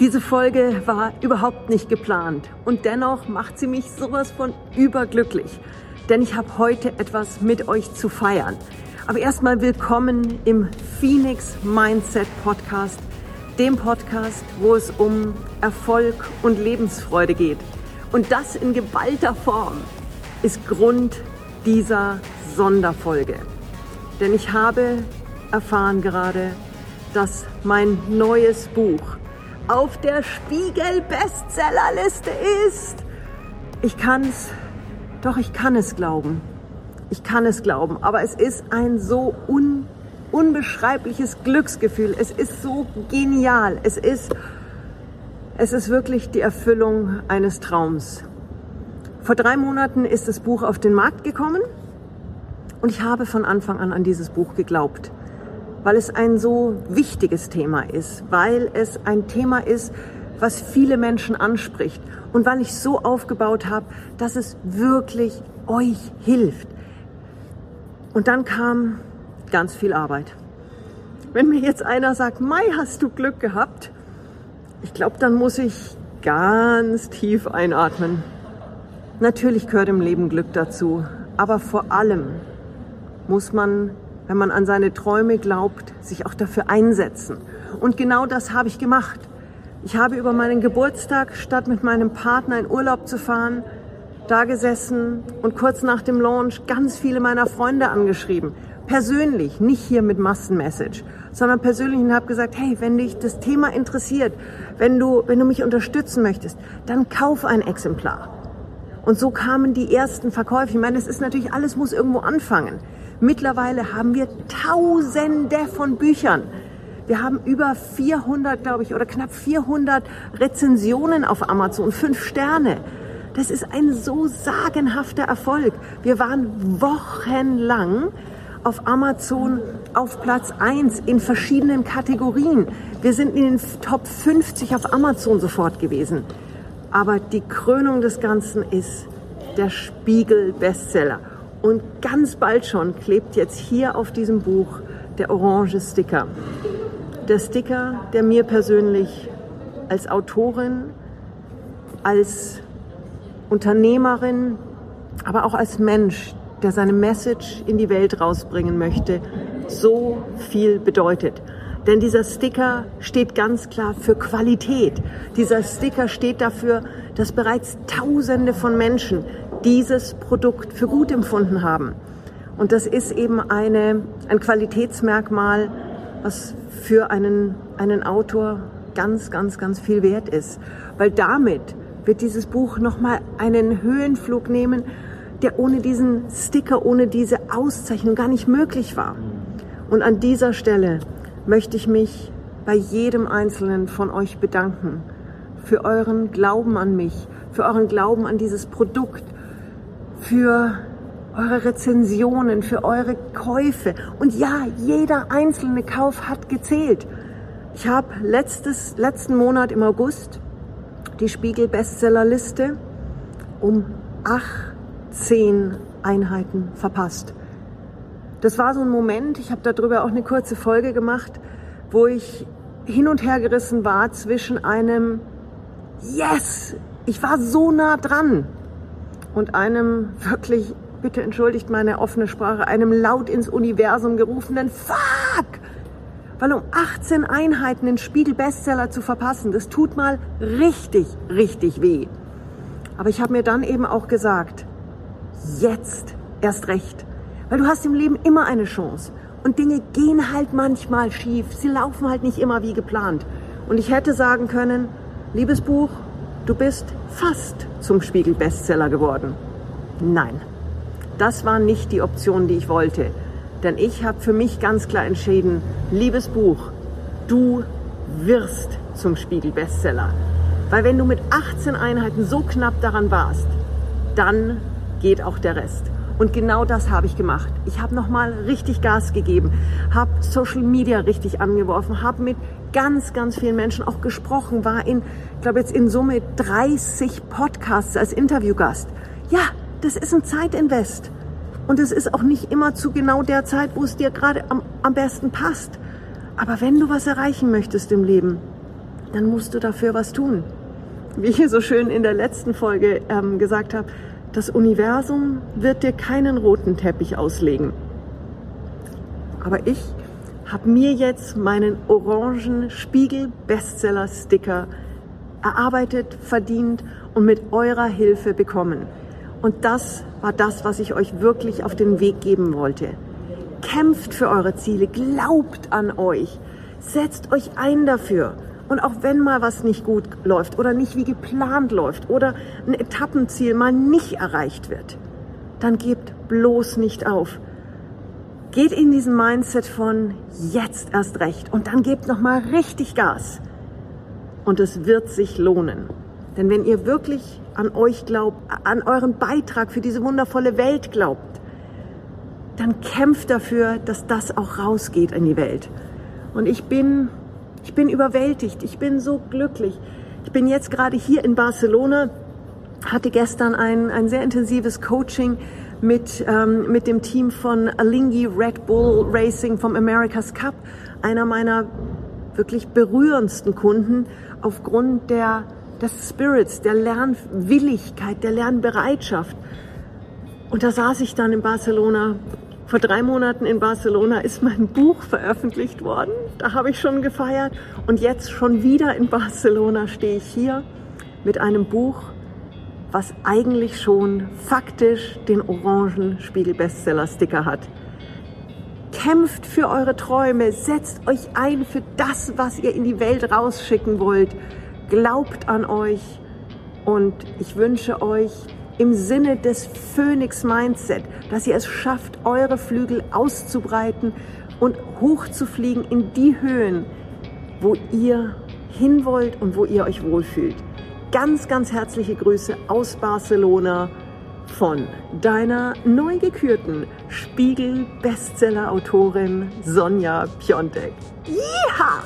Diese Folge war überhaupt nicht geplant und dennoch macht sie mich sowas von überglücklich, denn ich habe heute etwas mit euch zu feiern. Aber erstmal willkommen im Phoenix Mindset Podcast, dem Podcast, wo es um Erfolg und Lebensfreude geht. Und das in geballter Form ist Grund dieser Sonderfolge. Denn ich habe erfahren gerade, dass mein neues Buch auf der Spiegel Bestsellerliste ist. Ich kann es, doch ich kann es glauben. Ich kann es glauben, aber es ist ein so un, unbeschreibliches Glücksgefühl. Es ist so genial. Es ist, es ist wirklich die Erfüllung eines Traums. Vor drei Monaten ist das Buch auf den Markt gekommen und ich habe von Anfang an an dieses Buch geglaubt weil es ein so wichtiges Thema ist, weil es ein Thema ist, was viele Menschen anspricht und weil ich so aufgebaut habe, dass es wirklich euch hilft. Und dann kam ganz viel Arbeit. Wenn mir jetzt einer sagt, Mai, hast du Glück gehabt? Ich glaube, dann muss ich ganz tief einatmen. Natürlich gehört im Leben Glück dazu, aber vor allem muss man wenn man an seine Träume glaubt, sich auch dafür einsetzen. Und genau das habe ich gemacht. Ich habe über meinen Geburtstag, statt mit meinem Partner in Urlaub zu fahren, da gesessen und kurz nach dem Launch ganz viele meiner Freunde angeschrieben. Persönlich, nicht hier mit Massenmessage, sondern persönlich und habe gesagt, hey, wenn dich das Thema interessiert, wenn du, wenn du mich unterstützen möchtest, dann kauf ein Exemplar. Und so kamen die ersten Verkäufe. Ich meine, es ist natürlich, alles muss irgendwo anfangen. Mittlerweile haben wir Tausende von Büchern. Wir haben über 400, glaube ich, oder knapp 400 Rezensionen auf Amazon, fünf Sterne. Das ist ein so sagenhafter Erfolg. Wir waren wochenlang auf Amazon auf Platz 1 in verschiedenen Kategorien. Wir sind in den Top 50 auf Amazon sofort gewesen. Aber die Krönung des Ganzen ist der Spiegel Bestseller. Und ganz bald schon klebt jetzt hier auf diesem Buch der orange Sticker. Der Sticker, der mir persönlich als Autorin, als Unternehmerin, aber auch als Mensch, der seine Message in die Welt rausbringen möchte, so viel bedeutet. Denn dieser Sticker steht ganz klar für Qualität. Dieser Sticker steht dafür, dass bereits Tausende von Menschen dieses Produkt für gut empfunden haben. Und das ist eben eine, ein Qualitätsmerkmal, was für einen, einen Autor ganz, ganz, ganz viel wert ist. Weil damit wird dieses Buch nochmal einen Höhenflug nehmen, der ohne diesen Sticker, ohne diese Auszeichnung gar nicht möglich war. Und an dieser Stelle möchte ich mich bei jedem Einzelnen von euch bedanken für euren Glauben an mich, für euren Glauben an dieses Produkt, für eure Rezensionen, für eure Käufe. Und ja, jeder einzelne Kauf hat gezählt. Ich habe letzten Monat im August die Spiegel Bestsellerliste um 18 Einheiten verpasst. Das war so ein Moment, ich habe darüber auch eine kurze Folge gemacht, wo ich hin und her gerissen war zwischen einem Yes, ich war so nah dran und einem wirklich, bitte entschuldigt meine offene Sprache, einem laut ins Universum gerufenen Fuck! Weil um 18 Einheiten den Spiegel Bestseller zu verpassen, das tut mal richtig, richtig weh. Aber ich habe mir dann eben auch gesagt, jetzt erst recht. Weil du hast im Leben immer eine Chance. Und Dinge gehen halt manchmal schief. Sie laufen halt nicht immer wie geplant. Und ich hätte sagen können, liebes Buch, du bist fast zum Spiegel Bestseller geworden. Nein, das war nicht die Option, die ich wollte. Denn ich habe für mich ganz klar entschieden, liebes Buch, du wirst zum Spiegel Bestseller. Weil wenn du mit 18 Einheiten so knapp daran warst, dann geht auch der Rest. Und genau das habe ich gemacht. Ich habe nochmal richtig Gas gegeben, habe Social Media richtig angeworfen, habe mit ganz, ganz vielen Menschen auch gesprochen, war in, ich glaube jetzt in Summe 30 Podcasts als Interviewgast. Ja, das ist ein Zeitinvest. Und es ist auch nicht immer zu genau der Zeit, wo es dir gerade am, am besten passt. Aber wenn du was erreichen möchtest im Leben, dann musst du dafür was tun. Wie ich so schön in der letzten Folge ähm, gesagt habe, das Universum wird dir keinen roten Teppich auslegen. Aber ich habe mir jetzt meinen orangen Spiegel-Bestseller-Sticker erarbeitet, verdient und mit eurer Hilfe bekommen. Und das war das, was ich euch wirklich auf den Weg geben wollte. Kämpft für eure Ziele, glaubt an euch, setzt euch ein dafür. Und auch wenn mal was nicht gut läuft oder nicht wie geplant läuft oder ein Etappenziel mal nicht erreicht wird, dann gebt bloß nicht auf. Geht in diesen Mindset von jetzt erst recht und dann gebt noch mal richtig Gas. Und es wird sich lohnen. Denn wenn ihr wirklich an euch glaubt, an euren Beitrag für diese wundervolle Welt glaubt, dann kämpft dafür, dass das auch rausgeht in die Welt. Und ich bin, ich bin überwältigt. Ich bin so glücklich. Ich bin jetzt gerade hier in Barcelona, hatte gestern ein, ein sehr intensives Coaching mit, ähm, mit dem Team von Alingi Red Bull Racing vom America's Cup, einer meiner wirklich berührendsten Kunden aufgrund der, des Spirits, der Lernwilligkeit, der Lernbereitschaft. Und da saß ich dann in Barcelona. Vor drei Monaten in Barcelona ist mein Buch veröffentlicht worden. Da habe ich schon gefeiert. Und jetzt schon wieder in Barcelona stehe ich hier mit einem Buch, was eigentlich schon faktisch den orangen Spiegel-Bestseller-Sticker hat. Kämpft für eure Träume, setzt euch ein für das, was ihr in die Welt rausschicken wollt. Glaubt an euch und ich wünsche euch im Sinne des Phoenix Mindset, dass ihr es schafft, eure Flügel auszubreiten und hochzufliegen in die Höhen, wo ihr hin wollt und wo ihr euch wohlfühlt ganz, ganz herzliche Grüße aus Barcelona von deiner neu gekürten Spiegel-Bestseller-Autorin Sonja Piontek. Yeeha!